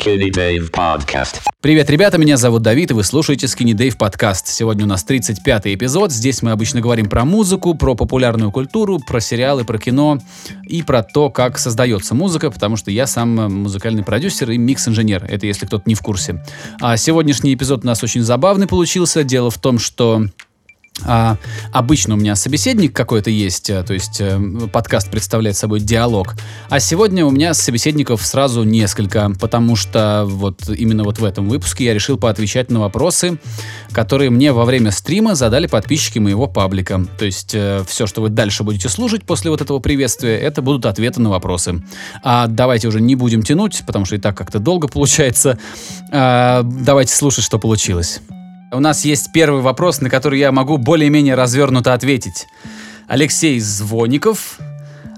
Skinny Dave Podcast. Привет, ребята, меня зовут Давид, и вы слушаете Skinny Dave подкаст. Сегодня у нас 35-й эпизод. Здесь мы обычно говорим про музыку, про популярную культуру, про сериалы, про кино и про то, как создается музыка, потому что я сам музыкальный продюсер и микс-инженер. Это если кто-то не в курсе. А сегодняшний эпизод у нас очень забавный получился. Дело в том, что а, обычно у меня собеседник какой-то есть, э, то есть э, подкаст представляет собой диалог. А сегодня у меня собеседников сразу несколько, потому что вот именно вот в этом выпуске я решил поотвечать на вопросы, которые мне во время стрима задали подписчики моего паблика. То есть э, все, что вы дальше будете слушать после вот этого приветствия, это будут ответы на вопросы. А давайте уже не будем тянуть, потому что и так как-то долго получается. А, давайте слушать, что получилось. У нас есть первый вопрос, на который я могу более-менее развернуто ответить. Алексей Звоников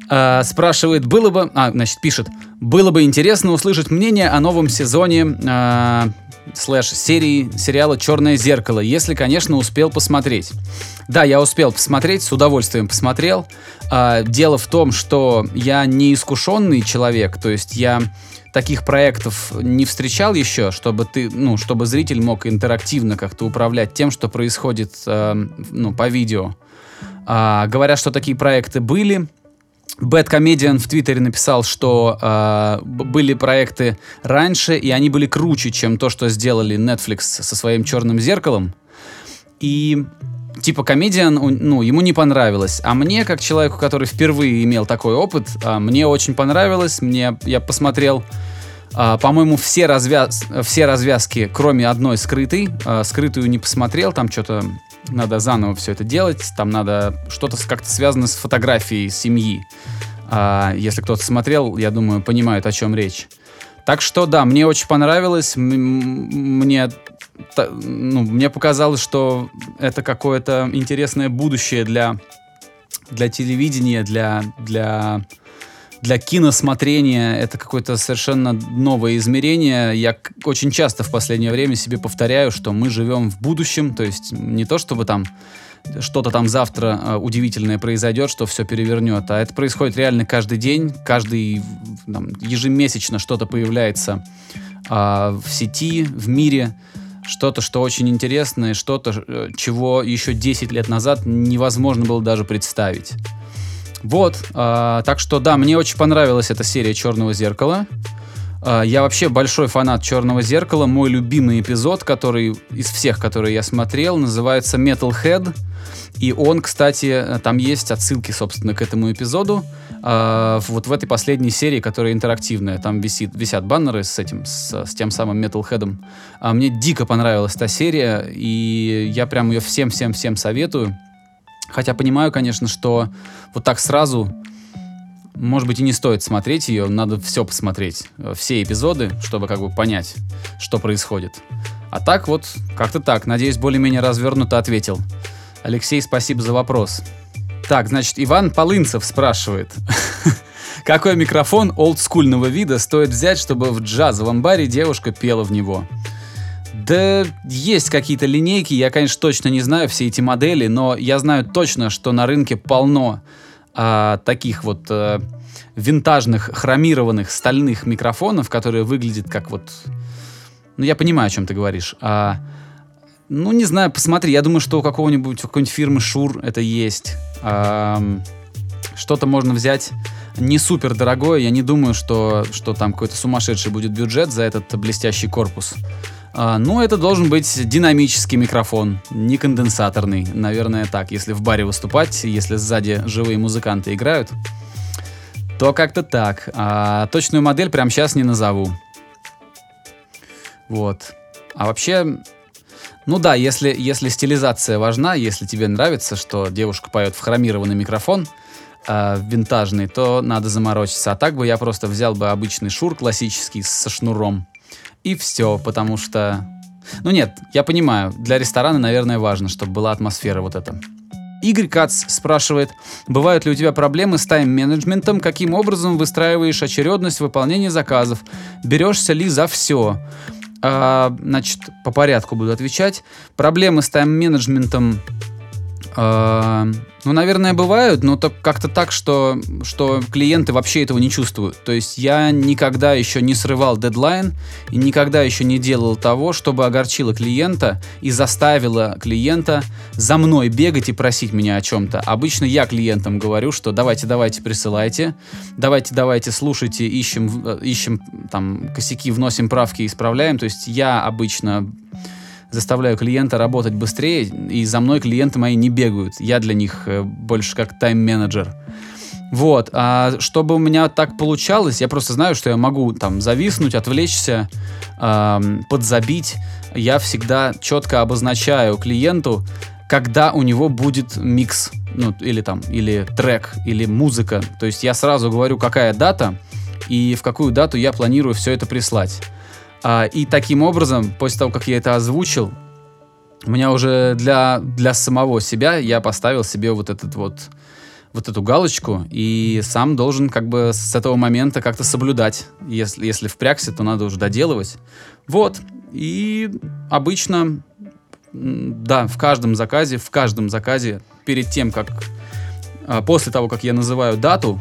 э, спрашивает, было бы, а, значит, пишет, было бы интересно услышать мнение о новом сезоне э, слэш серии сериала «Черное зеркало», если, конечно, успел посмотреть. Да, я успел посмотреть, с удовольствием посмотрел. Э, дело в том, что я не искушенный человек, то есть я таких проектов не встречал еще, чтобы ты, ну, чтобы зритель мог интерактивно как-то управлять тем, что происходит, э, ну, по видео. А, говорят, что такие проекты были. Bad Comedian в Твиттере написал, что э, были проекты раньше, и они были круче, чем то, что сделали Netflix со своим черным зеркалом. И типа комедиан, ну, ему не понравилось. А мне, как человеку, который впервые имел такой опыт, а, мне очень понравилось. Мне, я посмотрел, а, по-моему, все, развяз, все развязки, кроме одной скрытой. А, скрытую не посмотрел, там что-то надо заново все это делать. Там надо что-то как-то связано с фотографией семьи. Если кто-то смотрел, я думаю, понимают, о чем речь. Так что да, мне очень понравилось. Мне ну, мне показалось, что это какое-то интересное будущее для, для телевидения, для, для, для киносмотрения. Это какое-то совершенно новое измерение. Я очень часто в последнее время себе повторяю, что мы живем в будущем, то есть не то, чтобы там что-то там завтра э, удивительное произойдет, что все перевернет. А это происходит реально каждый день, каждый там, ежемесячно что-то появляется э, в сети, в мире что-то, что очень интересное, что-то, э, чего еще 10 лет назад невозможно было даже представить. Вот, э, так что да, мне очень понравилась эта серия Черного зеркала. Э, я вообще большой фанат Черного зеркала. Мой любимый эпизод, который из всех, которые я смотрел, называется Metalhead. И он, кстати, там есть отсылки, собственно, к этому эпизоду. Э, вот в этой последней серии, которая интерактивная, там висит, висят баннеры с этим, с, с тем самым Metalhead. А мне дико понравилась та серия, и я прям ее всем-всем-всем советую. Хотя понимаю, конечно, что вот так сразу, может быть, и не стоит смотреть ее, надо все посмотреть, э, все эпизоды, чтобы как бы понять, что происходит. А так вот, как-то так, надеюсь, более-менее развернуто ответил. Алексей, спасибо за вопрос. Так, значит, Иван Полынцев спрашивает. Какой микрофон олдскульного вида стоит взять, чтобы в джазовом баре девушка пела в него? Да есть какие-то линейки, я, конечно, точно не знаю все эти модели, но я знаю точно, что на рынке полно а, таких вот а, винтажных хромированных стальных микрофонов, которые выглядят как вот... Ну, я понимаю, о чем ты говоришь. А, ну, не знаю, посмотри. Я думаю, что у какого-нибудь какой-нибудь фирмы Шур это есть. Эм, что-то можно взять не супер дорогое. Я не думаю, что, что там какой-то сумасшедший будет бюджет за этот блестящий корпус. А, ну, это должен быть динамический микрофон, не конденсаторный. Наверное, так. Если в баре выступать, если сзади живые музыканты играют, то как-то так. А точную модель прямо сейчас не назову. Вот. А вообще, ну да, если, если стилизация важна, если тебе нравится, что девушка поет в хромированный микрофон, э, винтажный, то надо заморочиться. А так бы я просто взял бы обычный шур классический со шнуром. И все, потому что... Ну нет, я понимаю, для ресторана, наверное, важно, чтобы была атмосфера вот эта. Игорь Кац спрашивает, бывают ли у тебя проблемы с тайм-менеджментом, каким образом выстраиваешь очередность выполнения заказов, берешься ли за все? А, значит, по порядку буду отвечать. Проблемы с тайм-менеджментом ну, наверное, бывают, но так, как-то так, что, что клиенты вообще этого не чувствуют. То есть я никогда еще не срывал дедлайн и никогда еще не делал того, чтобы огорчило клиента и заставило клиента за мной бегать и просить меня о чем-то. Обычно я клиентам говорю, что давайте, давайте, присылайте, давайте, давайте, слушайте, ищем, э, ищем там косяки, вносим правки, исправляем. То есть я обычно заставляю клиента работать быстрее, и за мной клиенты мои не бегают. Я для них э, больше как тайм-менеджер. Вот, а чтобы у меня так получалось, я просто знаю, что я могу там зависнуть, отвлечься, э, подзабить. Я всегда четко обозначаю клиенту, когда у него будет микс, ну, или там, или трек, или музыка. То есть я сразу говорю, какая дата, и в какую дату я планирую все это прислать. А, и таким образом, после того, как я это озвучил, у меня уже для, для самого себя я поставил себе вот этот вот вот эту галочку и сам должен как бы с этого момента как-то соблюдать. Если, если впрягся, то надо уже доделывать. Вот. И обычно, да, в каждом заказе, в каждом заказе, перед тем, как, а, после того, как я называю дату,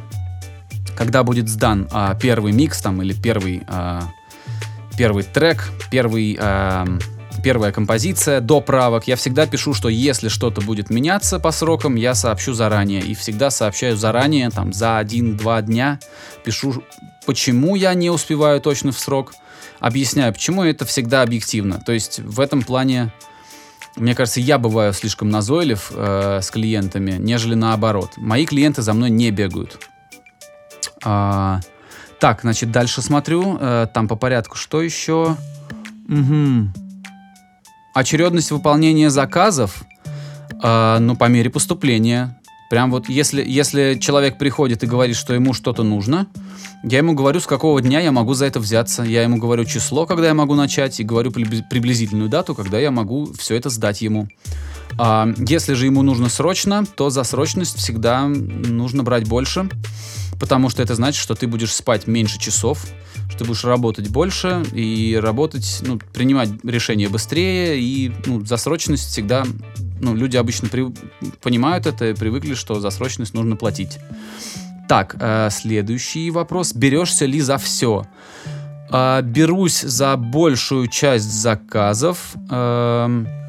когда будет сдан а, первый микс там или первый первый трек, первый, э, первая композиция до правок. Я всегда пишу, что если что-то будет меняться по срокам, я сообщу заранее. И всегда сообщаю заранее, там, за один-два дня. Пишу, почему я не успеваю точно в срок. Объясняю, почему это всегда объективно. То есть в этом плане мне кажется, я бываю слишком назойлив э, с клиентами, нежели наоборот. Мои клиенты за мной не бегают. А, так, значит, дальше смотрю. Э, там по порядку. Что еще? Угу. Очередность выполнения заказов, э, ну, по мере поступления. Прям вот если, если человек приходит и говорит, что ему что-то нужно, я ему говорю, с какого дня я могу за это взяться. Я ему говорю число, когда я могу начать, и говорю приблизительную дату, когда я могу все это сдать ему. А, если же ему нужно срочно, то за срочность всегда нужно брать больше потому что это значит, что ты будешь спать меньше часов, что ты будешь работать больше и работать, ну, принимать решения быстрее, и ну, за срочность всегда, ну, люди обычно при, понимают это и привыкли, что за срочность нужно платить. Так, э, следующий вопрос. Берешься ли за все? Э, берусь за большую часть заказов. Э,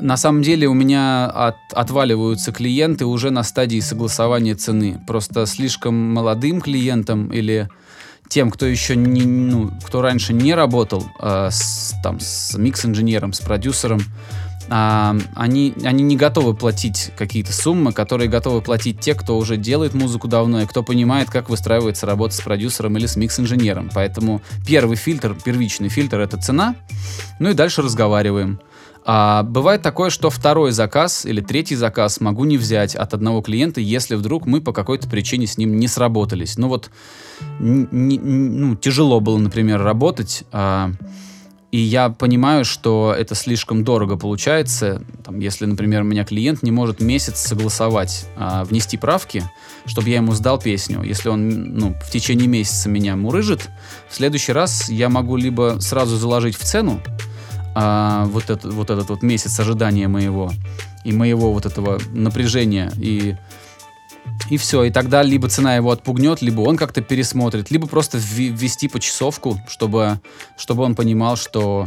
на самом деле у меня от, отваливаются клиенты уже на стадии согласования цены. Просто слишком молодым клиентам или тем, кто еще не, ну, кто раньше не работал э, с, там, с микс-инженером, с продюсером, э, они, они не готовы платить какие-то суммы, которые готовы платить те, кто уже делает музыку давно и кто понимает, как выстраивается работа с продюсером или с микс-инженером. Поэтому первый фильтр, первичный фильтр — это цена, ну и дальше разговариваем. А бывает такое, что второй заказ или третий заказ могу не взять от одного клиента, если вдруг мы по какой-то причине с ним не сработались. Ну вот, ну, тяжело было, например, работать, а, и я понимаю, что это слишком дорого получается, там, если, например, у меня клиент не может месяц согласовать, а, внести правки, чтобы я ему сдал песню. Если он ну, в течение месяца меня мурыжит, в следующий раз я могу либо сразу заложить в цену, а, вот, этот, вот этот вот месяц ожидания моего и моего вот этого напряжения и и все, и тогда либо цена его отпугнет, либо он как-то пересмотрит, либо просто ввести почасовку, чтобы, чтобы он понимал, что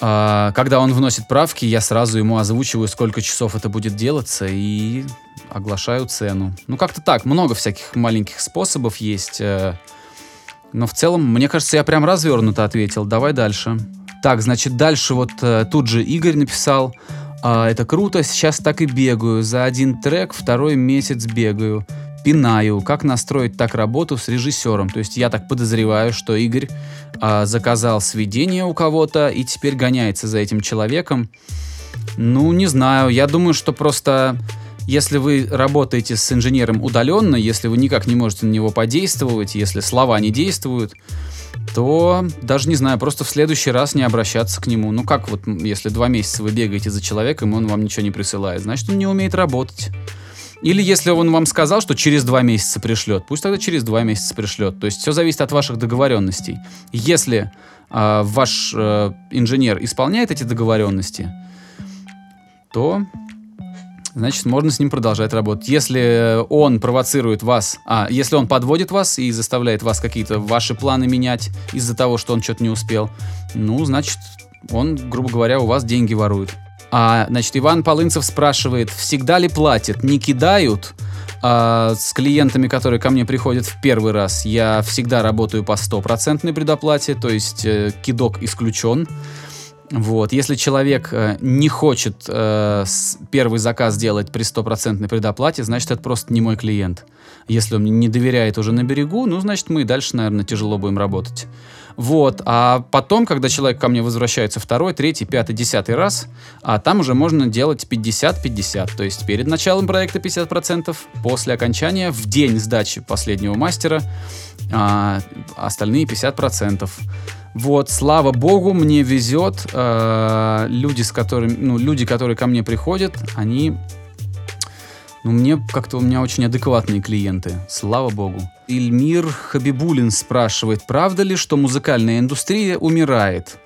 э, когда он вносит правки, я сразу ему озвучиваю, сколько часов это будет делаться, и оглашаю цену. Ну, как-то так, много всяких маленьких способов есть. Э, но в целом, мне кажется, я прям развернуто ответил. Давай дальше. Так, значит, дальше вот э, тут же Игорь написал, э, это круто, сейчас так и бегаю, за один трек второй месяц бегаю, пинаю, как настроить так работу с режиссером. То есть я так подозреваю, что Игорь э, заказал сведение у кого-то и теперь гоняется за этим человеком. Ну, не знаю, я думаю, что просто если вы работаете с инженером удаленно, если вы никак не можете на него подействовать, если слова не действуют, то даже не знаю, просто в следующий раз не обращаться к нему. Ну как вот, если два месяца вы бегаете за человеком, и он вам ничего не присылает, значит, он не умеет работать. Или если он вам сказал, что через два месяца пришлет, пусть тогда через два месяца пришлет. То есть все зависит от ваших договоренностей. Если э, ваш э, инженер исполняет эти договоренности, то значит, можно с ним продолжать работать. Если он провоцирует вас, а, если он подводит вас и заставляет вас какие-то ваши планы менять из-за того, что он что-то не успел, ну, значит, он, грубо говоря, у вас деньги ворует. А, значит, Иван Полынцев спрашивает, всегда ли платят, не кидают? А, с клиентами, которые ко мне приходят в первый раз, я всегда работаю по стопроцентной предоплате, то есть э, кидок исключен. Вот. Если человек э, не хочет э, первый заказ делать при стопроцентной предоплате, значит, это просто не мой клиент. Если он не доверяет уже на берегу, ну, значит, мы дальше, наверное, тяжело будем работать. Вот. А потом, когда человек ко мне возвращается второй, третий, пятый, десятый раз, а там уже можно делать 50-50. То есть перед началом проекта 50%, после окончания, в день сдачи последнего мастера, а остальные 50%. Вот, слава богу, мне везет. Э, люди, с которыми, ну, люди, которые ко мне приходят, они, ну, мне как-то у меня очень адекватные клиенты. Слава богу. Ильмир Хабибулин спрашивает, правда ли, что музыкальная индустрия умирает?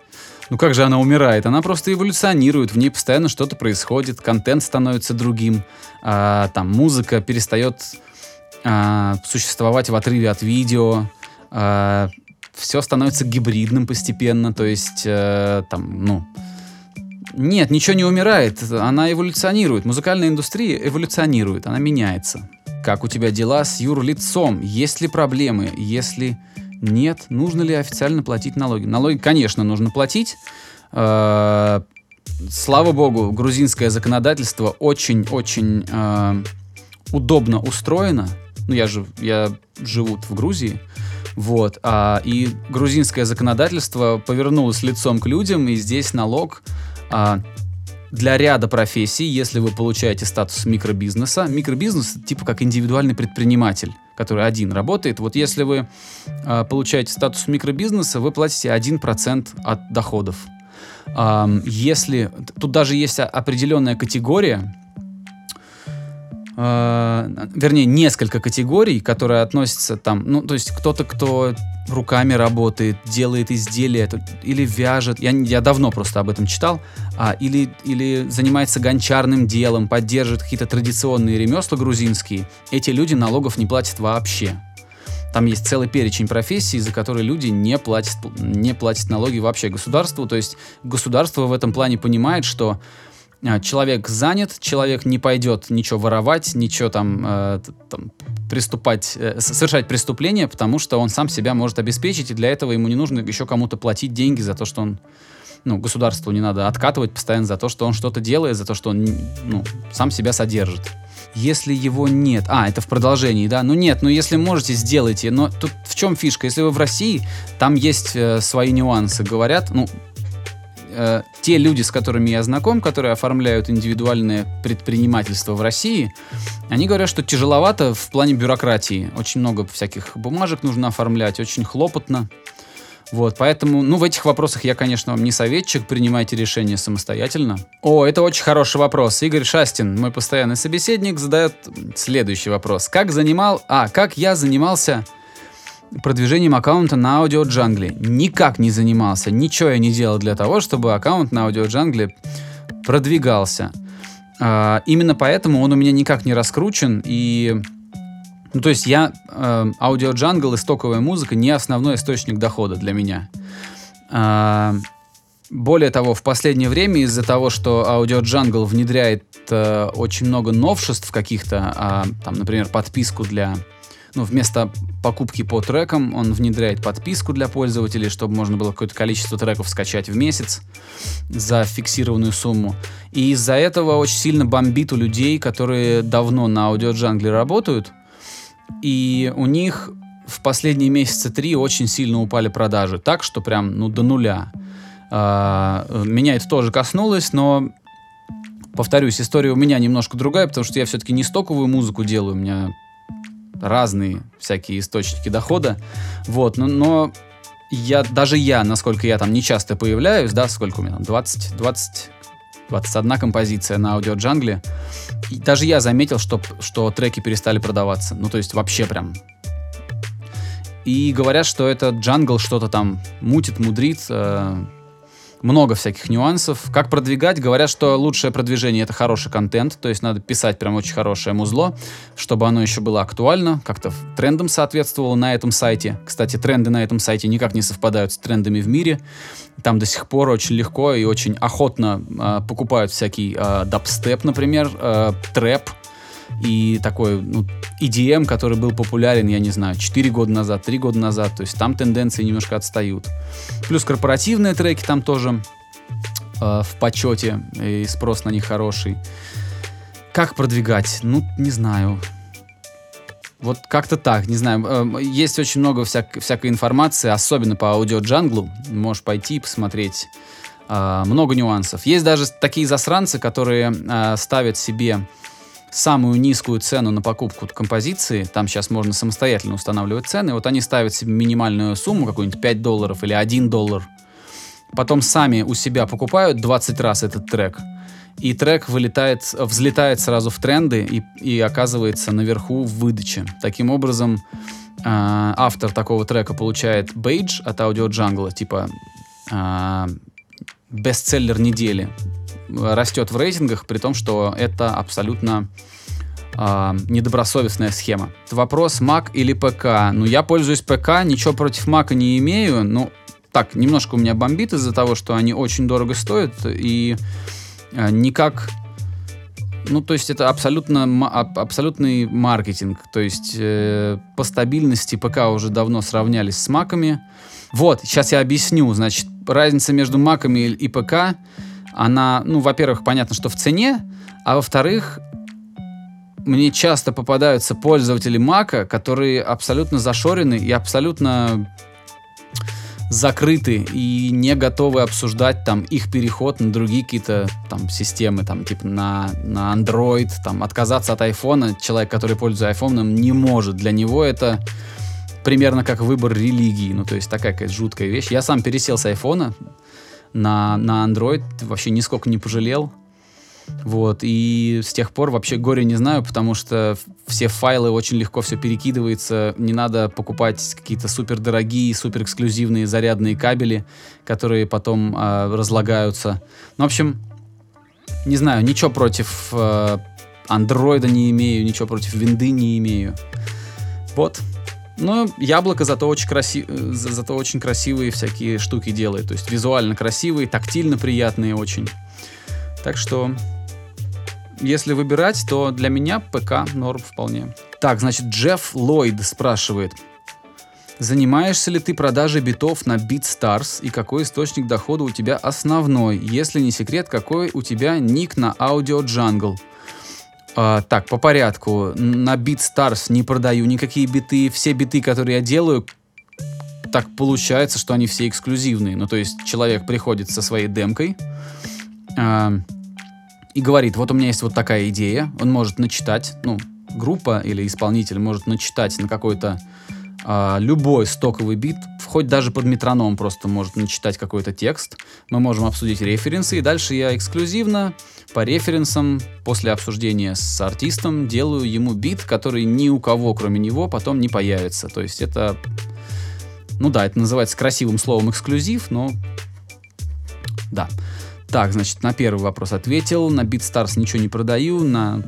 Ну как же она умирает? Она просто эволюционирует, в ней постоянно что-то происходит, контент становится другим, а, там музыка перестает а, существовать в отрыве от видео, а, все становится гибридным постепенно, то есть э, там, ну, нет, ничего не умирает, она эволюционирует. Музыкальная индустрия эволюционирует, она меняется. Как у тебя дела с юрлицом? Есть ли проблемы? Если нет, нужно ли официально платить налоги? Налоги, конечно, нужно платить. Э, слава богу, грузинское законодательство очень-очень э, удобно устроено. Ну, я же, я живу в Грузии. Вот. А, и грузинское законодательство повернулось лицом к людям, и здесь налог а, для ряда профессий, если вы получаете статус микробизнеса, микробизнес типа как индивидуальный предприниматель, который один работает. Вот если вы а, получаете статус микробизнеса, вы платите 1% от доходов. А, если тут даже есть определенная категория, э, вернее, несколько категорий, которые относятся там, ну, то есть кто-то, кто руками работает, делает изделия или вяжет, я, я давно просто об этом читал, а, или, или занимается гончарным делом, поддерживает какие-то традиционные ремесла грузинские, эти люди налогов не платят вообще. Там есть целый перечень профессий, за которые люди не платят, не платят налоги вообще государству. То есть государство в этом плане понимает, что человек занят, человек не пойдет ничего воровать, ничего там, э, там приступать, э, совершать преступление, потому что он сам себя может обеспечить, и для этого ему не нужно еще кому-то платить деньги за то, что он, ну, государству не надо откатывать постоянно за то, что он что-то делает, за то, что он, ну, сам себя содержит. Если его нет, а, это в продолжении, да, ну нет, ну если можете, сделайте, но тут в чем фишка, если вы в России, там есть э, свои нюансы, говорят, ну, э, те люди, с которыми я знаком, которые оформляют индивидуальное предпринимательство в России, они говорят, что тяжеловато в плане бюрократии. Очень много всяких бумажек нужно оформлять, очень хлопотно. Вот, поэтому, ну, в этих вопросах я, конечно, вам не советчик, принимайте решение самостоятельно. О, это очень хороший вопрос. Игорь Шастин, мой постоянный собеседник, задает следующий вопрос. Как занимал... А, как я занимался продвижением аккаунта на Audio Jungle. Никак не занимался, ничего я не делал для того, чтобы аккаунт на Audio Jungle продвигался. А, именно поэтому он у меня никак не раскручен и ну, то есть я э, Jungle и стоковая музыка не основной источник дохода для меня. Э, более того, в последнее время из-за того, что Jungle внедряет э, очень много новшеств каких-то, э, там, например, подписку для ну, вместо покупки по трекам он внедряет подписку для пользователей, чтобы можно было какое-то количество треков скачать в месяц за фиксированную сумму. И из-за этого очень сильно бомбит у людей, которые давно на аудиоджангле работают, и у них в последние месяца три очень сильно упали продажи, так что прям, ну, до нуля. А, меня это тоже коснулось, но повторюсь, история у меня немножко другая, потому что я все-таки не стоковую музыку делаю, у меня разные всякие источники дохода. Вот, но, но я, даже я, насколько я там не часто появляюсь, да, сколько у меня там, 20, 20, 21 композиция на аудиоджангле, и даже я заметил, что, что треки перестали продаваться. Ну, то есть вообще прям... И говорят, что это джангл что-то там мутит, мудрит, э, много всяких нюансов. Как продвигать? Говорят, что лучшее продвижение это хороший контент, то есть надо писать прям очень хорошее музло, чтобы оно еще было актуально, как-то трендам соответствовало на этом сайте. Кстати, тренды на этом сайте никак не совпадают с трендами в мире. Там до сих пор очень легко и очень охотно э, покупают всякий э, дабстеп, например, э, трэп, и такой ну, EDM, который был популярен, я не знаю, 4 года назад, 3 года назад. То есть там тенденции немножко отстают. Плюс корпоративные треки там тоже э, в почете, и спрос на них хороший. Как продвигать? Ну, не знаю. Вот как-то так, не знаю. Э, есть очень много всяк всякой информации, особенно по аудиоджанглу. Можешь пойти и посмотреть. Э, много нюансов. Есть даже такие засранцы, которые э, ставят себе самую низкую цену на покупку композиции, там сейчас можно самостоятельно устанавливать цены, вот они ставят себе минимальную сумму, какую-нибудь 5 долларов или 1 доллар, потом сами у себя покупают 20 раз этот трек, и трек вылетает, взлетает сразу в тренды и, и оказывается наверху в выдаче. Таким образом, э, автор такого трека получает бейдж от Audio Jungle, типа э, бестселлер недели, растет в рейтингах, при том, что это абсолютно э, недобросовестная схема. Вопрос Mac или ПК. Ну, я пользуюсь ПК, ничего против Mac не имею. Ну, так, немножко у меня бомбит из-за того, что они очень дорого стоят и э, никак... Ну, то есть это абсолютно, абсолютный маркетинг. То есть э, по стабильности ПК уже давно сравнялись с маками. Вот, сейчас я объясню. Значит, разница между маками и ПК она, ну, во-первых, понятно, что в цене, а во-вторых, мне часто попадаются пользователи Мака, которые абсолютно зашорены и абсолютно закрыты и не готовы обсуждать там их переход на другие какие-то там системы, там типа на, на Android, там отказаться от айфона. Человек, который пользуется айфоном, не может. Для него это примерно как выбор религии. Ну, то есть такая какая-то жуткая вещь. Я сам пересел с айфона, на, на Android, вообще нисколько не пожалел. Вот, и с тех пор вообще горе не знаю, потому что все файлы очень легко все перекидывается, не надо покупать какие-то супер дорогие, супер эксклюзивные зарядные кабели, которые потом э, разлагаются. Ну, в общем, не знаю, ничего против э, андроида не имею, ничего против винды не имею. Вот, но яблоко зато очень, краси... зато очень красивые всякие штуки делает. То есть визуально красивые, тактильно приятные очень. Так что, если выбирать, то для меня ПК норм вполне. Так, значит, Джефф Ллойд спрашивает. Занимаешься ли ты продажей битов на BeatStars и какой источник дохода у тебя основной? Если не секрет, какой у тебя ник на Audio Jungle? А, так, по порядку. На BeatStars не продаю никакие биты. Все биты, которые я делаю, так получается, что они все эксклюзивные. Ну, то есть человек приходит со своей демкой э, и говорит, вот у меня есть вот такая идея. Он может начитать, ну, группа или исполнитель может начитать на какой-то э, любой стоковый бит, хоть даже под метроном просто может начитать какой-то текст. Мы можем обсудить референсы, и дальше я эксклюзивно по референсам после обсуждения с артистом делаю ему бит, который ни у кого, кроме него, потом не появится. То есть это, ну да, это называется красивым словом эксклюзив, но да. Так, значит, на первый вопрос ответил. На BeatStars ничего не продаю, на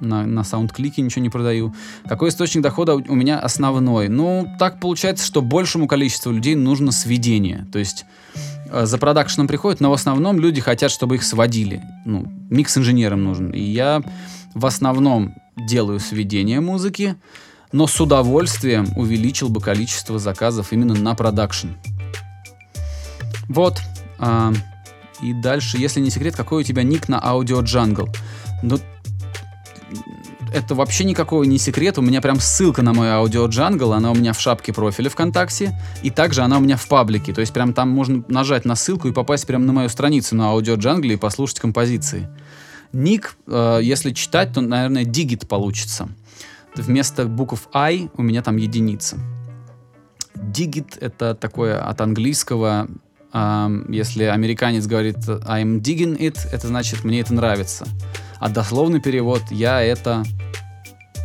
на, на SoundClick ничего не продаю. Какой источник дохода у меня основной? Ну, так получается, что большему количеству людей нужно сведение. То есть Э, за продакшеном приходят, но в основном люди хотят, чтобы их сводили. Ну, микс-инженерам нужен. И я в основном делаю сведение музыки, но с удовольствием увеличил бы количество заказов именно на продакшн. Вот. А, и дальше, если не секрет, какой у тебя ник на Audio Jungle? Ну, это вообще никакой не секрет. У меня прям ссылка на мой аудио джангл, она у меня в шапке профиля ВКонтакте, и также она у меня в паблике. То есть прям там можно нажать на ссылку и попасть прямо на мою страницу на аудио джангле и послушать композиции. Ник, э, если читать, то, наверное, дигит получится. Вместо букв I у меня там единица. Digit — это такое от английского, э, если американец говорит I'm digging it, это значит мне это нравится. А дословный перевод «я это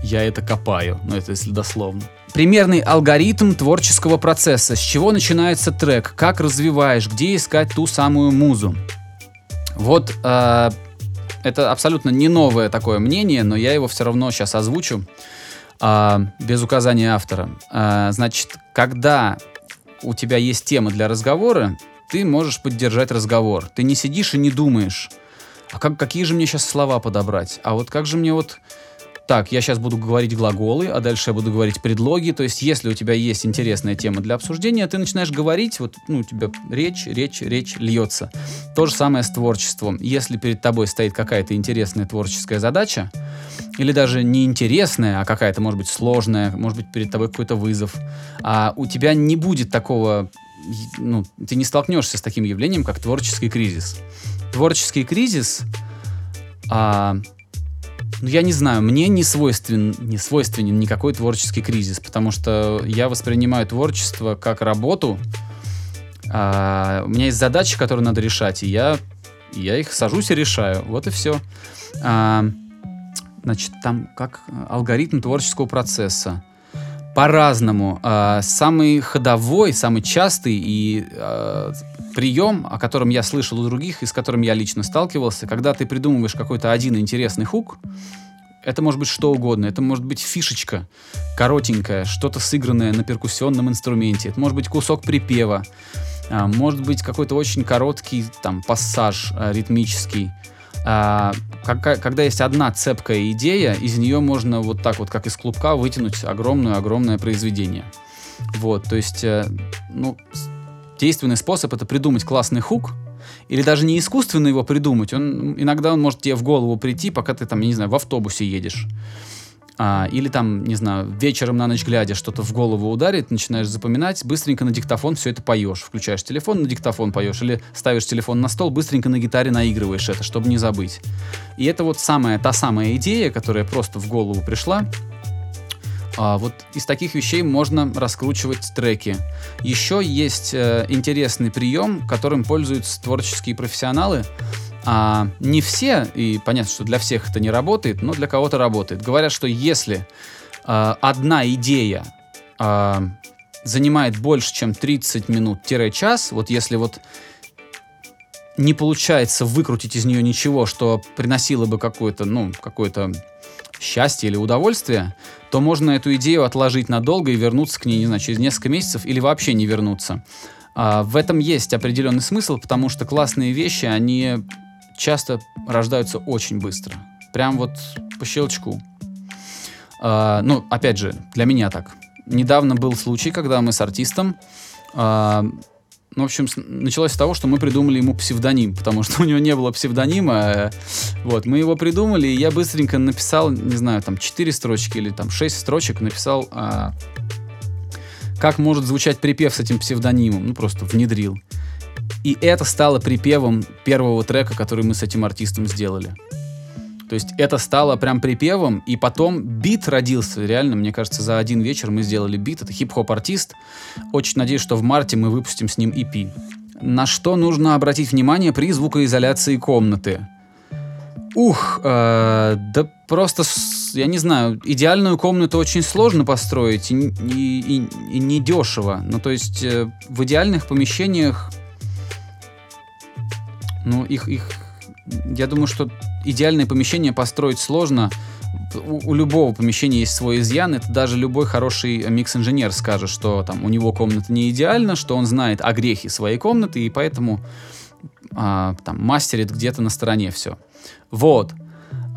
я это копаю, ну это если дословно. примерный алгоритм творческого процесса. С чего начинается трек, как развиваешь, где искать ту самую музу. Вот э, это абсолютно не новое такое мнение, но я его все равно сейчас озвучу э, без указания автора. Э, значит, когда у тебя есть тема для разговора, ты можешь поддержать разговор. Ты не сидишь и не думаешь, а как, какие же мне сейчас слова подобрать? А вот как же мне вот так, я сейчас буду говорить глаголы, а дальше я буду говорить предлоги. То есть, если у тебя есть интересная тема для обсуждения, ты начинаешь говорить, вот, ну, у тебя речь, речь, речь льется. То же самое с творчеством. Если перед тобой стоит какая-то интересная творческая задача, или даже не интересная, а какая-то, может быть, сложная, может быть, перед тобой какой-то вызов, а у тебя не будет такого, ну, ты не столкнешься с таким явлением, как творческий кризис. Творческий кризис а, ну, я не знаю, мне не свойствен, не свойственен никакой творческий кризис, потому что я воспринимаю творчество как работу. А, у меня есть задачи, которые надо решать, и я, я их сажусь и решаю. Вот и все. А, значит, там как алгоритм творческого процесса. По-разному. А, самый ходовой, самый частый и а, прием, о котором я слышал у других и с которым я лично сталкивался, когда ты придумываешь какой-то один интересный хук, это может быть что угодно. Это может быть фишечка коротенькая, что-то сыгранное на перкуссионном инструменте. Это может быть кусок припева. А, может быть какой-то очень короткий там пассаж а, ритмический. А, когда есть одна цепкая идея, из нее можно вот так вот, как из клубка, вытянуть огромное-огромное произведение. Вот, то есть, э, ну, действенный способ это придумать классный хук, или даже не искусственно его придумать, он, иногда он может тебе в голову прийти, пока ты там, я не знаю, в автобусе едешь. А, или там, не знаю, вечером на ночь глядя что-то в голову ударит, начинаешь запоминать, быстренько на диктофон все это поешь. Включаешь телефон, на диктофон поешь. Или ставишь телефон на стол, быстренько на гитаре наигрываешь это, чтобы не забыть. И это вот самая, та самая идея, которая просто в голову пришла, а, вот из таких вещей можно раскручивать треки. Еще есть э, интересный прием, которым пользуются творческие профессионалы. А, не все, и понятно, что для всех это не работает, но для кого-то работает. Говорят, что если э, одна идея э, занимает больше, чем 30 минут-час, вот если вот не получается выкрутить из нее ничего, что приносило бы какое-то, ну, какое-то счастье или удовольствие, то можно эту идею отложить надолго и вернуться к ней, не знаю, через несколько месяцев или вообще не вернуться. А, в этом есть определенный смысл, потому что классные вещи, они часто рождаются очень быстро. Прям вот по щелчку. А, ну, опять же, для меня так. Недавно был случай, когда мы с артистом а, ну, в общем, началось с того, что мы придумали ему псевдоним, потому что у него не было псевдонима. Э, вот, мы его придумали, и я быстренько написал, не знаю, там 4 строчки или там 6 строчек, написал, а, как может звучать припев с этим псевдонимом. Ну, просто внедрил. И это стало припевом первого трека, который мы с этим артистом сделали. То есть это стало прям припевом, и потом бит родился. Реально, мне кажется, за один вечер мы сделали бит. Это хип-хоп артист. Очень надеюсь, что в марте мы выпустим с ним EP. На что нужно обратить внимание при звукоизоляции комнаты? Ух, э, да просто, я не знаю, идеальную комнату очень сложно построить и, и, и, и недешево. Ну, то есть э, в идеальных помещениях, ну, их, их я думаю, что идеальное помещение построить сложно. У, у любого помещения есть свой изъян. Это даже любой хороший микс-инженер скажет, что там у него комната не идеальна, что он знает о грехе своей комнаты, и поэтому а, там мастерит где-то на стороне все. Вот.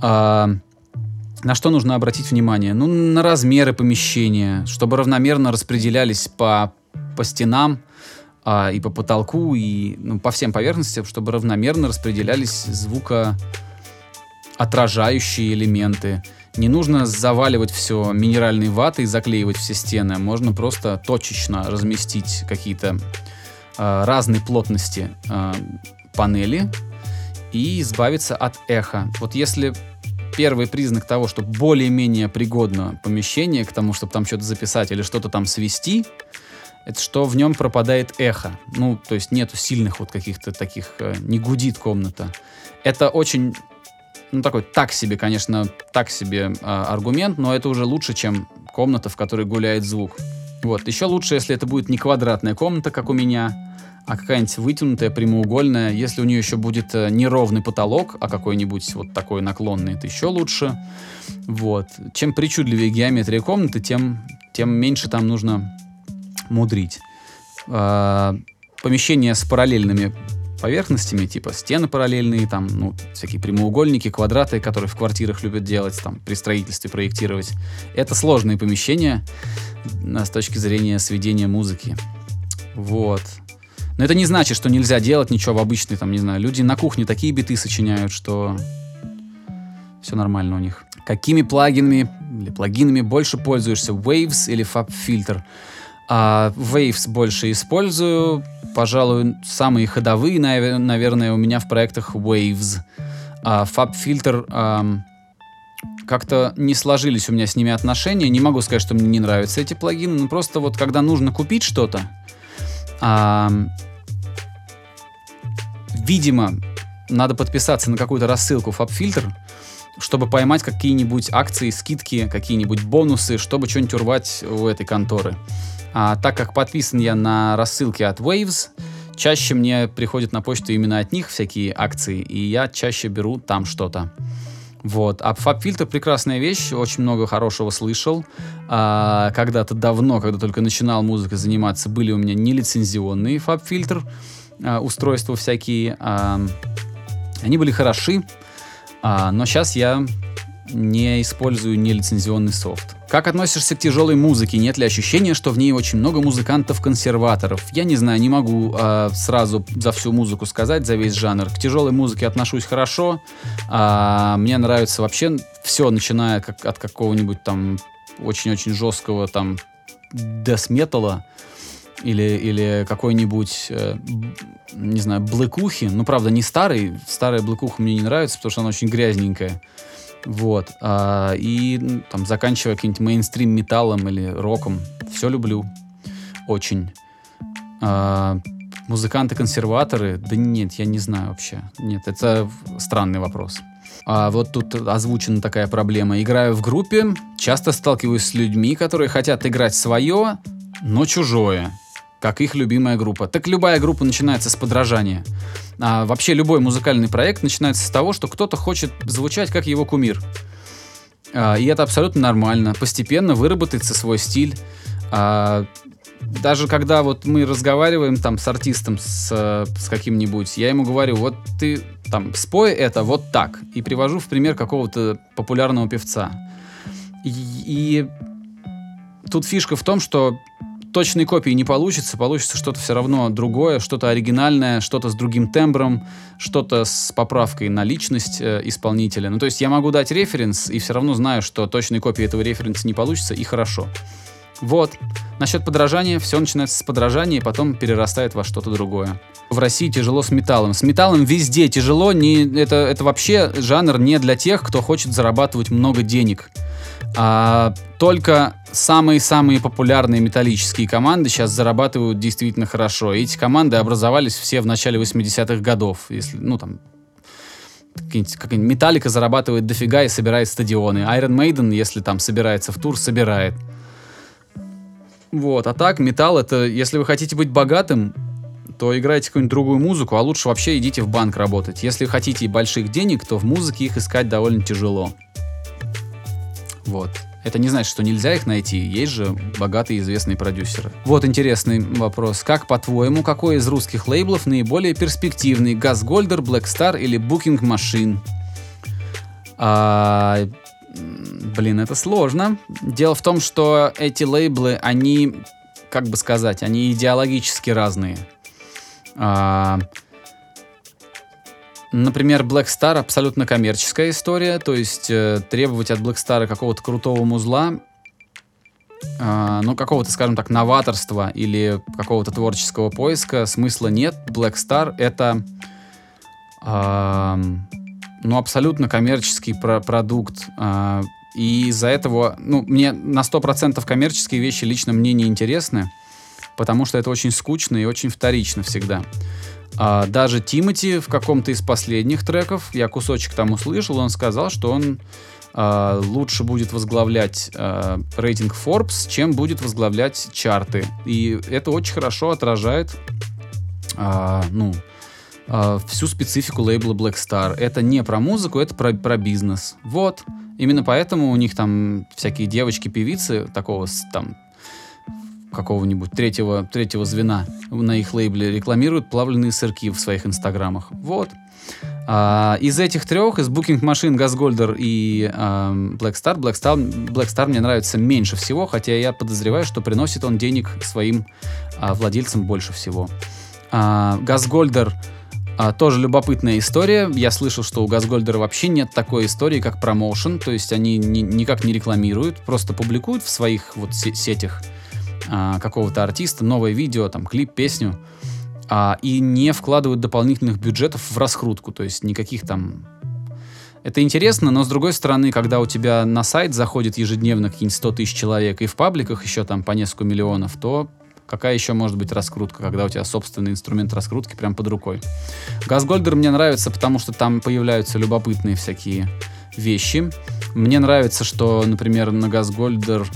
А, на что нужно обратить внимание? Ну, на размеры помещения, чтобы равномерно распределялись по, по стенам а, и по потолку, и ну, по всем поверхностям, чтобы равномерно распределялись звукоотражающие элементы. Не нужно заваливать все минеральной ватой, заклеивать все стены. Можно просто точечно разместить какие-то а, разной плотности а, панели и избавиться от эха. Вот если первый признак того, что более-менее пригодно помещение к тому, чтобы там что-то записать или что-то там свести, это что в нем пропадает эхо. Ну, то есть нету сильных вот каких-то таких, э, не гудит комната. Это очень, ну, такой так себе, конечно, так себе э, аргумент, но это уже лучше, чем комната, в которой гуляет звук. Вот. Еще лучше, если это будет не квадратная комната, как у меня, а какая-нибудь вытянутая, прямоугольная. Если у нее еще будет э, не ровный потолок, а какой-нибудь вот такой наклонный, это еще лучше. Вот. Чем причудливее геометрия комнаты, тем, тем меньше там нужно мудрить. А, помещения с параллельными поверхностями, типа стены параллельные, там, ну, всякие прямоугольники, квадраты, которые в квартирах любят делать, там, при строительстве проектировать. Это сложные помещения с точки зрения сведения музыки. Вот. Но это не значит, что нельзя делать ничего в обычной, там, не знаю, люди на кухне такие биты сочиняют, что все нормально у них. Какими плагинами или плагинами больше пользуешься? Waves или FabFilter? А Waves больше использую. Пожалуй, самые ходовые, наверное, у меня в проектах Waves. А FabFilter эм, как-то не сложились у меня с ними отношения. Не могу сказать, что мне не нравятся эти плагины, но просто вот когда нужно купить что-то, эм, видимо, надо подписаться на какую-то рассылку FabFilter, чтобы поймать какие-нибудь акции, скидки, какие-нибудь бонусы, чтобы что-нибудь урвать у этой конторы. А так как подписан я на рассылки от Waves, чаще мне приходят на почту именно от них всякие акции, и я чаще беру там что-то. Вот. А FabFilter прекрасная вещь, очень много хорошего слышал. А, когда-то давно, когда только начинал музыкой заниматься, были у меня нелицензионные FabFilter а, устройства всякие. А, они были хороши, а, но сейчас я не использую нелицензионный софт. Как относишься к тяжелой музыке? Нет ли ощущения, что в ней очень много музыкантов-консерваторов? Я не знаю, не могу э, сразу за всю музыку сказать, за весь жанр. К тяжелой музыке отношусь хорошо. Э, мне нравится вообще все, начиная как, от какого-нибудь там очень-очень жесткого там десметала или, или какой-нибудь, э, не знаю, блэкухи. Ну, правда, не старый. Старая блэкуха мне не нравится, потому что она очень грязненькая. Вот. А, и там заканчивая каким-нибудь мейнстрим металлом или роком. Все люблю. Очень. А, Музыканты-консерваторы? Да нет, я не знаю вообще. Нет, это странный вопрос. А вот тут озвучена такая проблема. Играю в группе, часто сталкиваюсь с людьми, которые хотят играть свое, но чужое как их любимая группа. Так любая группа начинается с подражания. А вообще любой музыкальный проект начинается с того, что кто-то хочет звучать как его кумир. А, и это абсолютно нормально. Постепенно выработается свой стиль. А, даже когда вот мы разговариваем там с артистом, с, с каким-нибудь, я ему говорю, вот ты там спой это вот так. И привожу в пример какого-то популярного певца. И, и тут фишка в том, что точной копии не получится, получится что-то все равно другое, что-то оригинальное, что-то с другим тембром, что-то с поправкой на личность э, исполнителя. Ну, то есть я могу дать референс и все равно знаю, что точной копии этого референса не получится, и хорошо. Вот. Насчет подражания, все начинается с подражания и потом перерастает во что-то другое. В России тяжело с металлом. С металлом везде тяжело, не, это, это вообще жанр не для тех, кто хочет зарабатывать много денег. А, только самые-самые популярные металлические команды сейчас зарабатывают действительно хорошо. И эти команды образовались все в начале 80-х годов. Если, ну, там, как Металлика зарабатывает дофига и собирает стадионы. Iron Maiden, если там собирается в тур, собирает. Вот, а так, металл это, если вы хотите быть богатым, то играйте какую-нибудь другую музыку, а лучше вообще идите в банк работать. Если хотите больших денег, то в музыке их искать довольно тяжело. Вот. Это не значит, что нельзя их найти. Есть же богатые известные продюсеры. Вот интересный вопрос. Как по-твоему, какой из русских лейблов наиболее перспективный? Газгольдер, Star или Booking Machine? А, блин, это сложно. Дело в том, что эти лейблы, они, как бы сказать, они идеологически разные. А, Например, Black Star абсолютно коммерческая история, то есть э, требовать от Black Star какого-то крутого музла, э, ну, какого-то, скажем так, новаторства или какого-то творческого поиска смысла нет. Black Star — это э, ну, абсолютно коммерческий про продукт. Э, и из-за этого, ну, мне на 100% коммерческие вещи лично мне не интересны, потому что это очень скучно и очень вторично всегда. А даже Тимати в каком-то из последних треков, я кусочек там услышал, он сказал, что он а, лучше будет возглавлять а, рейтинг Forbes, чем будет возглавлять чарты. И это очень хорошо отражает а, ну, а, всю специфику лейбла Black Star. Это не про музыку, это про, про бизнес. Вот. Именно поэтому у них там всякие девочки-певицы такого там какого-нибудь третьего, третьего звена на их лейбле рекламируют плавленые сырки в своих инстаграмах. Вот. А, из этих трех, из Booking Machine, Газгольдер и а, Black Star, Black Star, Black Star мне нравится меньше всего, хотя я подозреваю, что приносит он денег своим а, владельцам больше всего. А, Газгольдер а, тоже любопытная история. Я слышал, что у Газгольдера вообще нет такой истории, как промоушен, то есть они ни, никак не рекламируют, просто публикуют в своих вот сетях а, какого-то артиста новое видео, там клип, песню, а, и не вкладывают дополнительных бюджетов в раскрутку, то есть никаких там... Это интересно, но с другой стороны, когда у тебя на сайт заходит ежедневно какие-нибудь 100 тысяч человек, и в пабликах еще там по несколько миллионов, то какая еще может быть раскрутка, когда у тебя собственный инструмент раскрутки прям под рукой. Газгольдер мне нравится, потому что там появляются любопытные всякие вещи. Мне нравится, что, например, на Газгольдер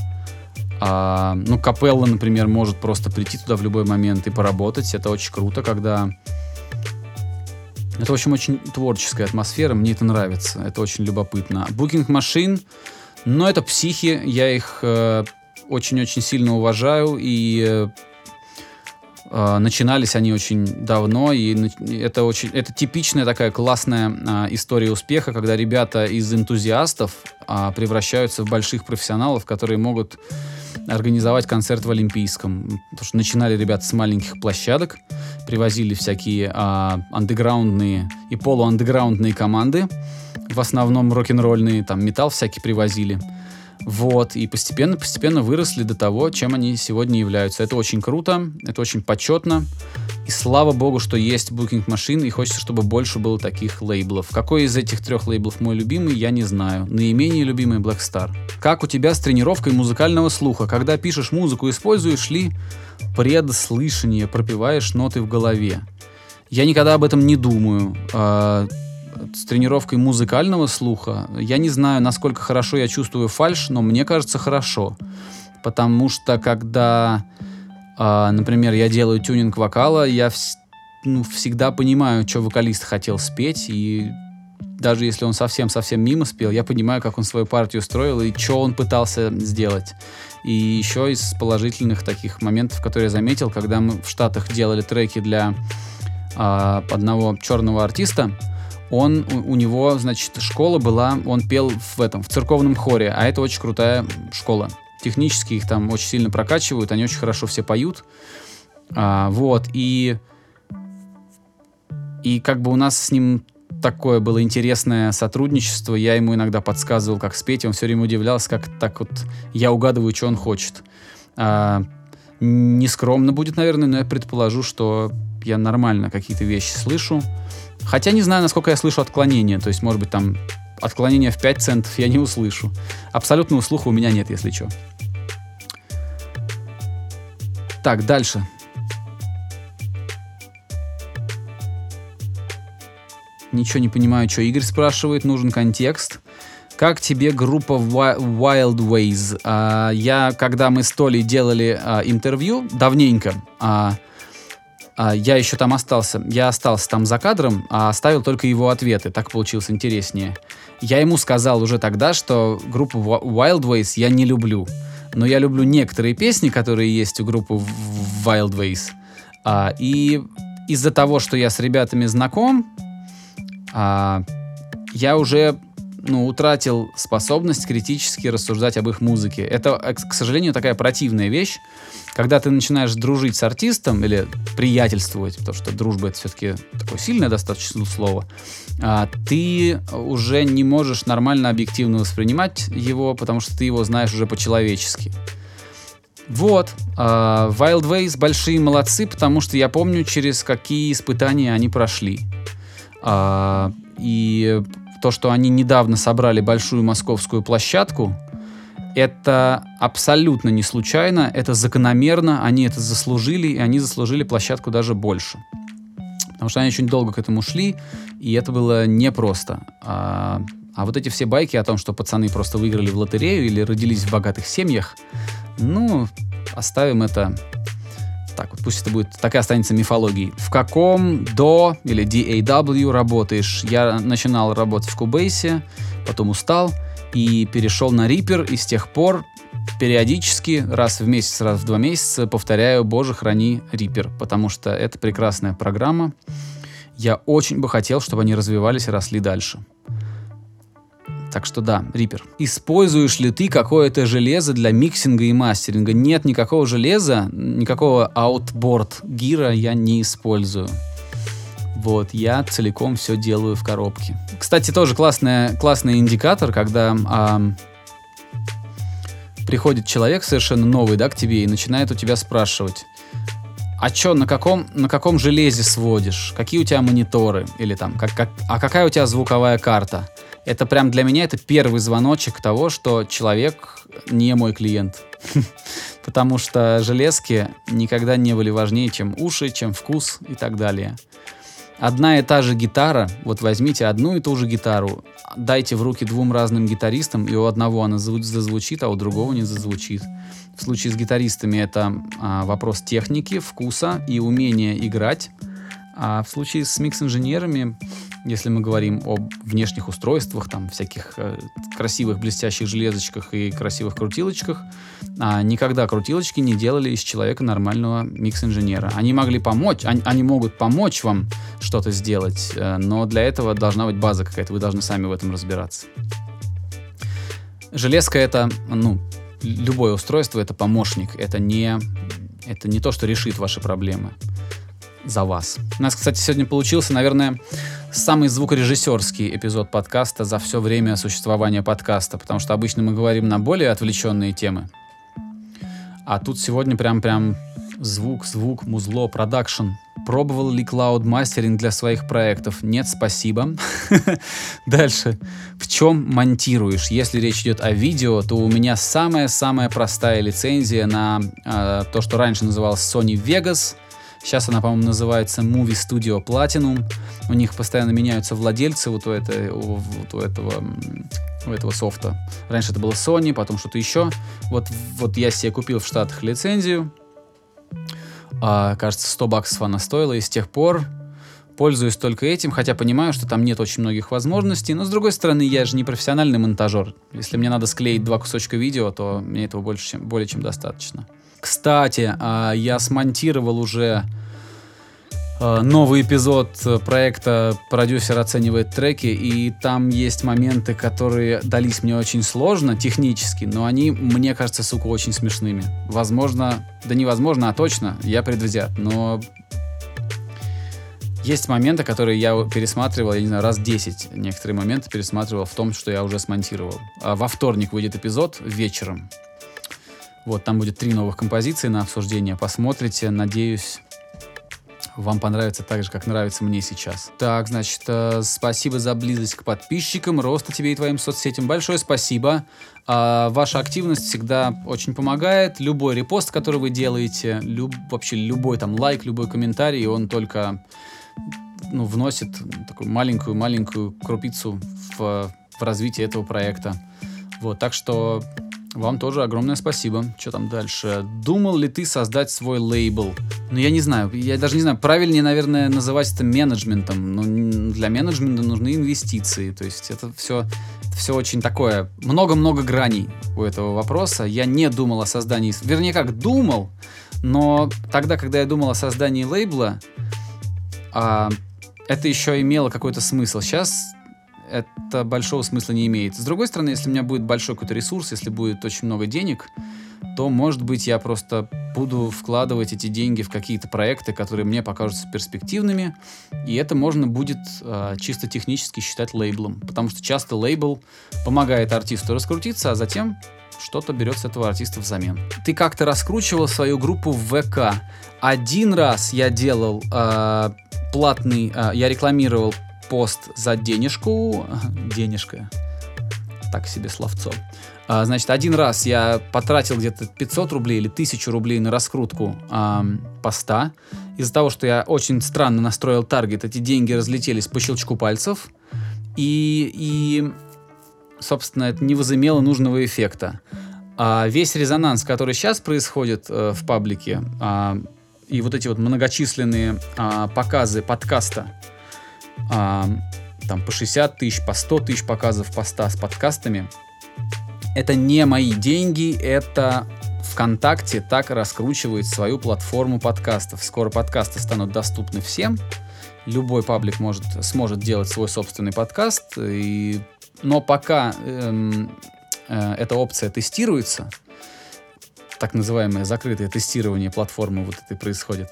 а, ну, капелла, например, может просто прийти туда в любой момент и поработать. Это очень круто, когда... Это, в общем, очень творческая атмосфера, мне это нравится, это очень любопытно. Booking Machine, но это психи, я их э, очень-очень сильно уважаю, и э, э, начинались они очень давно, и это очень, это типичная такая классная э, история успеха, когда ребята из энтузиастов э, превращаются в больших профессионалов, которые могут организовать концерт в Олимпийском. Потому что начинали ребята с маленьких площадок, привозили всякие а, андеграундные и полуандеграундные команды, в основном рок-н-ролльные, там металл всякий привозили. Вот, и постепенно-постепенно выросли до того, чем они сегодня являются. Это очень круто, это очень почетно. И слава богу, что есть Booking Machine, и хочется, чтобы больше было таких лейблов. Какой из этих трех лейблов мой любимый, я не знаю. Наименее любимый Black Star. Как у тебя с тренировкой музыкального слуха? Когда пишешь музыку, используешь ли предслышание, пропиваешь ноты в голове? Я никогда об этом не думаю. С тренировкой музыкального слуха я не знаю, насколько хорошо я чувствую фальш, но мне кажется хорошо. Потому что когда а, например, я делаю тюнинг вокала, я вс ну, всегда понимаю, что вокалист хотел спеть, и даже если он совсем-совсем мимо спел, я понимаю, как он свою партию строил и что он пытался сделать. И еще из положительных таких моментов, которые я заметил, когда мы в Штатах делали треки для а, одного черного артиста, он, у, у него, значит, школа была, он пел в этом, в церковном хоре, а это очень крутая школа технически их там очень сильно прокачивают, они очень хорошо все поют. А, вот, и, и как бы у нас с ним такое было интересное сотрудничество. Я ему иногда подсказывал, как спеть, он все время удивлялся, как так вот я угадываю, что он хочет. А, нескромно будет, наверное, но я предположу, что я нормально какие-то вещи слышу. Хотя не знаю, насколько я слышу отклонения. То есть, может быть, там отклонения в 5 центов я не услышу. Абсолютного слуха у меня нет, если что. Так, дальше. Ничего не понимаю, что Игорь спрашивает, нужен контекст. Как тебе группа Wild Ways? А, я, когда мы с Толей делали а, интервью, давненько, а, я еще там остался, я остался там за кадром, а оставил только его ответы, так получилось интереснее. Я ему сказал уже тогда, что группу Wild Ways я не люблю но я люблю некоторые песни, которые есть у группы Wild Ways. А, и из-за того, что я с ребятами знаком, а, я уже ну, утратил способность критически рассуждать об их музыке. Это, э, к сожалению, такая противная вещь, когда ты начинаешь дружить с артистом или приятельствовать, потому что дружба это все-таки такое сильное достаточно слово, а, ты уже не можешь нормально объективно воспринимать его, потому что ты его знаешь уже по-человечески. Вот, uh, Wild Ways большие молодцы, потому что я помню, через какие испытания они прошли. Uh, и то, что они недавно собрали большую московскую площадку, это абсолютно не случайно, это закономерно, они это заслужили, и они заслужили площадку даже больше. Потому что они очень долго к этому шли, и это было непросто. А, А вот эти все байки о том, что пацаны просто выиграли в лотерею или родились в богатых семьях, ну, оставим это так вот, пусть это будет, так и останется мифологией. В каком до или DAW работаешь? Я начинал работать в Кубейсе, потом устал и перешел на Reaper, и с тех пор периодически, раз в месяц, раз в два месяца повторяю «Боже, храни Reaper», потому что это прекрасная программа. Я очень бы хотел, чтобы они развивались и росли дальше. Так что да, Reaper. Используешь ли ты какое-то железо для миксинга и мастеринга? Нет никакого железа, никакого outboard гира я не использую. Вот, я целиком все делаю в коробке. Кстати, тоже классная, классный индикатор, когда а, приходит человек совершенно новый, да, к тебе и начинает у тебя спрашивать, а чё, на каком, на каком железе сводишь? Какие у тебя мониторы? Или там, как, как, а какая у тебя звуковая карта? Это прям для меня это первый звоночек того, что человек не мой клиент. Потому что железки никогда не были важнее, чем уши, чем вкус и так далее. Одна и та же гитара, вот возьмите одну и ту же гитару, дайте в руки двум разным гитаристам, и у одного она зазвучит, а у другого не зазвучит. В случае с гитаристами это а, вопрос техники, вкуса и умения играть. А в случае с микс-инженерами если мы говорим о внешних устройствах, там всяких э, красивых блестящих железочках и красивых крутилочках, а, никогда крутилочки не делали из человека нормального микс-инженера. Они могли помочь, они, они могут помочь вам что-то сделать, э, но для этого должна быть база какая-то, вы должны сами в этом разбираться. Железка это, ну, любое устройство это помощник, это не, это не то, что решит ваши проблемы за вас. У нас, кстати, сегодня получился, наверное, самый звукорежиссерский эпизод подкаста за все время существования подкаста, потому что обычно мы говорим на более отвлеченные темы. А тут сегодня прям-прям звук, звук, музло, продакшн. Пробовал ли Cloud Mastering для своих проектов? Нет, спасибо. Дальше. В чем монтируешь? Если речь идет о видео, то у меня самая-самая простая лицензия на э, то, что раньше называлось Sony Vegas — Сейчас она, по-моему, называется Movie Studio Platinum. У них постоянно меняются владельцы вот у, этой, вот у этого у этого софта. Раньше это было Sony, потом что-то еще. Вот, вот я себе купил в Штатах лицензию. А, кажется, 100 баксов она стоила, и с тех пор пользуюсь только этим, хотя понимаю, что там нет очень многих возможностей, но с другой стороны, я же не профессиональный монтажер. Если мне надо склеить два кусочка видео, то мне этого больше, чем, более чем достаточно. Кстати, а, я смонтировал уже а, новый эпизод проекта «Продюсер оценивает треки», и там есть моменты, которые дались мне очень сложно технически, но они, мне кажется, сука, очень смешными. Возможно, да невозможно, а точно, я предвзят, но есть моменты, которые я пересматривал, я не знаю, раз 10 некоторые моменты пересматривал в том, что я уже смонтировал. А во вторник выйдет эпизод вечером. Вот, там будет три новых композиции на обсуждение. Посмотрите, надеюсь, вам понравится так же, как нравится мне сейчас. Так, значит, э, спасибо за близость к подписчикам, роста тебе и твоим соцсетям. Большое спасибо. Э, ваша активность всегда очень помогает. Любой репост, который вы делаете, люб, вообще любой там лайк, любой комментарий, он только ну, вносит такую маленькую-маленькую крупицу в, в развитие этого проекта. Вот, так что вам тоже огромное спасибо. Что там дальше? Думал ли ты создать свой лейбл? Ну, я не знаю. Я даже не знаю. Правильнее, наверное, называть это менеджментом. Но для менеджмента нужны инвестиции. То есть это все, все очень такое... Много-много граней у этого вопроса. Я не думал о создании... Вернее, как думал, но тогда, когда я думал о создании лейбла, а, это еще имело какой-то смысл. Сейчас это большого смысла не имеет. С другой стороны, если у меня будет большой какой-то ресурс, если будет очень много денег, то, может быть, я просто буду вкладывать эти деньги в какие-то проекты, которые мне покажутся перспективными, и это можно будет э, чисто технически считать лейблом, потому что часто лейбл помогает артисту раскрутиться, а затем что-то берет с этого артиста взамен. Ты как-то раскручивал свою группу в ВК. Один раз я делал э, платный, э, я рекламировал пост за денежку. Денежка. Так себе словцо. А, значит, один раз я потратил где-то 500 рублей или 1000 рублей на раскрутку а, поста. Из-за того, что я очень странно настроил таргет, эти деньги разлетелись по щелчку пальцев. И, и собственно, это не возымело нужного эффекта. А весь резонанс, который сейчас происходит э, в паблике, а, и вот эти вот многочисленные а, показы подкаста, а, там по 60 тысяч, по 100 тысяч показов поста с подкастами, это не мои деньги, это ВКонтакте так раскручивает свою платформу подкастов. Скоро подкасты станут доступны всем. Любой паблик может, сможет делать свой собственный подкаст. И... Но пока эм, э, эта опция тестируется, так называемое закрытое тестирование платформы вот этой происходит,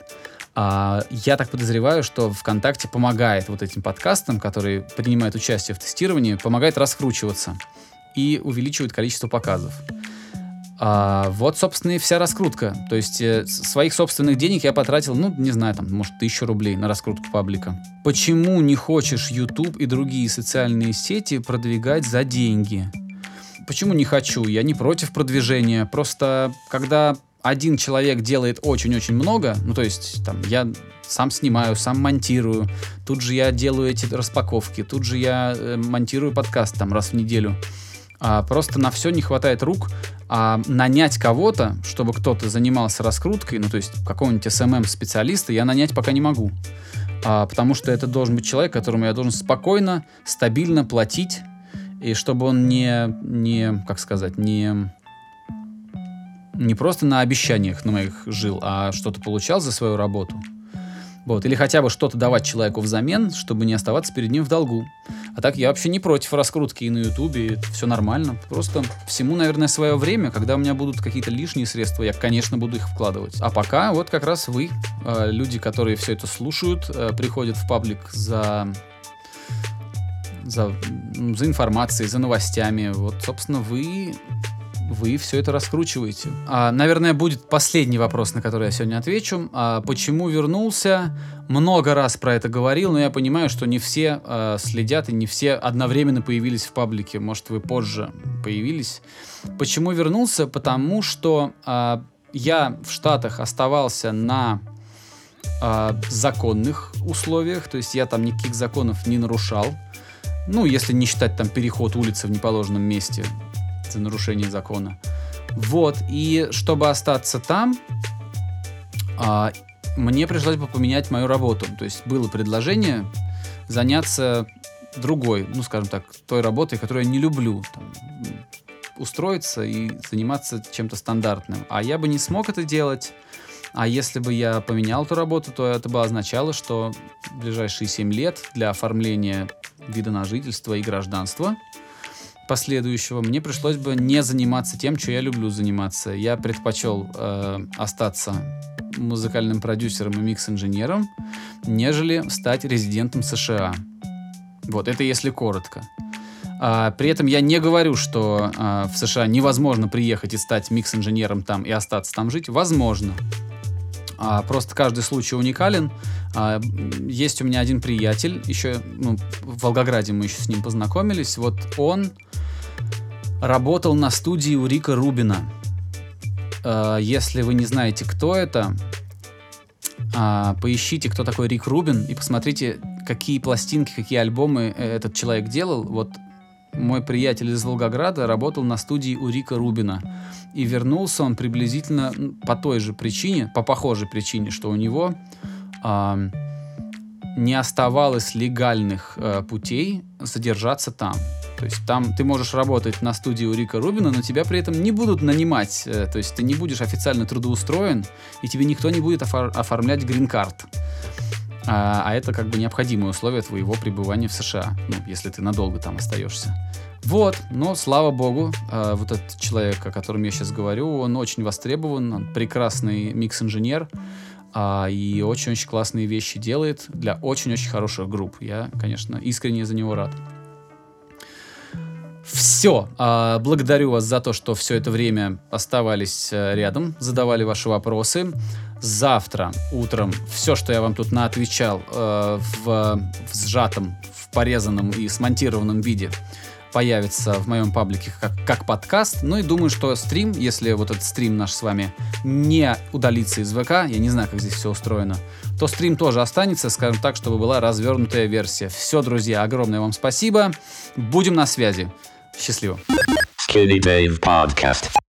а, я так подозреваю, что ВКонтакте помогает вот этим подкастам, которые принимают участие в тестировании, помогает раскручиваться и увеличивает количество показов. А, вот, собственно, и вся раскрутка. То есть э, своих собственных денег я потратил, ну, не знаю, там, может, тысячу рублей на раскрутку паблика. Почему не хочешь YouTube и другие социальные сети продвигать за деньги? Почему не хочу? Я не против продвижения. Просто когда один человек делает очень-очень много, ну то есть там я сам снимаю, сам монтирую, тут же я делаю эти распаковки, тут же я э, монтирую подкаст там раз в неделю. А, просто на все не хватает рук, а нанять кого-то, чтобы кто-то занимался раскруткой, ну то есть какого-нибудь SMM-специалиста, я нанять пока не могу. А, потому что это должен быть человек, которому я должен спокойно, стабильно платить, и чтобы он не, не как сказать, не не просто на обещаниях на моих жил, а что-то получал за свою работу. Вот. Или хотя бы что-то давать человеку взамен, чтобы не оставаться перед ним в долгу. А так я вообще не против раскрутки и на Ютубе, все нормально. Просто всему, наверное, свое время, когда у меня будут какие-то лишние средства, я, конечно, буду их вкладывать. А пока вот как раз вы, э, люди, которые все это слушают, э, приходят в паблик за за, за информацией, за новостями. Вот, собственно, вы вы все это раскручиваете. А, наверное, будет последний вопрос, на который я сегодня отвечу. А, почему вернулся? Много раз про это говорил, но я понимаю, что не все а, следят и не все одновременно появились в паблике. Может, вы позже появились. Почему вернулся? Потому что а, я в Штатах оставался на а, законных условиях, то есть я там никаких законов не нарушал. Ну, если не считать там переход улицы в неположенном месте, за нарушение закона. Вот, и чтобы остаться там, а, мне пришлось бы поменять мою работу. То есть было предложение заняться другой, ну, скажем так, той работой, которую я не люблю. Там, устроиться и заниматься чем-то стандартным. А я бы не смог это делать. А если бы я поменял эту работу, то это бы означало, что в ближайшие 7 лет для оформления вида на жительство и гражданства последующего, мне пришлось бы не заниматься тем, что я люблю заниматься. Я предпочел э, остаться музыкальным продюсером и микс-инженером, нежели стать резидентом США. Вот, это если коротко. А, при этом я не говорю, что а, в США невозможно приехать и стать микс-инженером там и остаться там жить. Возможно. А, просто каждый случай уникален. А, есть у меня один приятель, еще ну, в Волгограде мы еще с ним познакомились. Вот он работал на студии у Рика Рубина. А, если вы не знаете, кто это, а, поищите, кто такой Рик Рубин, и посмотрите, какие пластинки, какие альбомы э, этот человек делал. Вот мой приятель из Волгограда работал на студии у Рика Рубина. И вернулся он приблизительно по той же причине, по похожей причине, что у него э, не оставалось легальных э, путей задержаться там. То есть там ты можешь работать на студии у Рика Рубина, но тебя при этом не будут нанимать. Э, то есть ты не будешь официально трудоустроен, и тебе никто не будет офор- оформлять грин-карт. А, а это как бы необходимое условие твоего пребывания в США, ну, если ты надолго там остаешься. Вот, но слава богу, э, вот этот человек, о котором я сейчас говорю, он очень востребован, он прекрасный микс-инженер, а, и очень-очень классные вещи делает для очень-очень хороших групп. Я, конечно, искренне за него рад. Все. А, благодарю вас за то, что все это время оставались э, рядом, задавали ваши вопросы. Завтра утром все, что я вам тут наотвечал э, в, в сжатом, в порезанном и смонтированном виде, появится в моем паблике как, как подкаст. Ну и думаю, что стрим, если вот этот стрим наш с вами не удалится из ВК, я не знаю, как здесь все устроено, то стрим тоже останется, скажем так, чтобы была развернутая версия. Все, друзья, огромное вам спасибо. Будем на связи. Счастливо. Skinny Dave Podcast.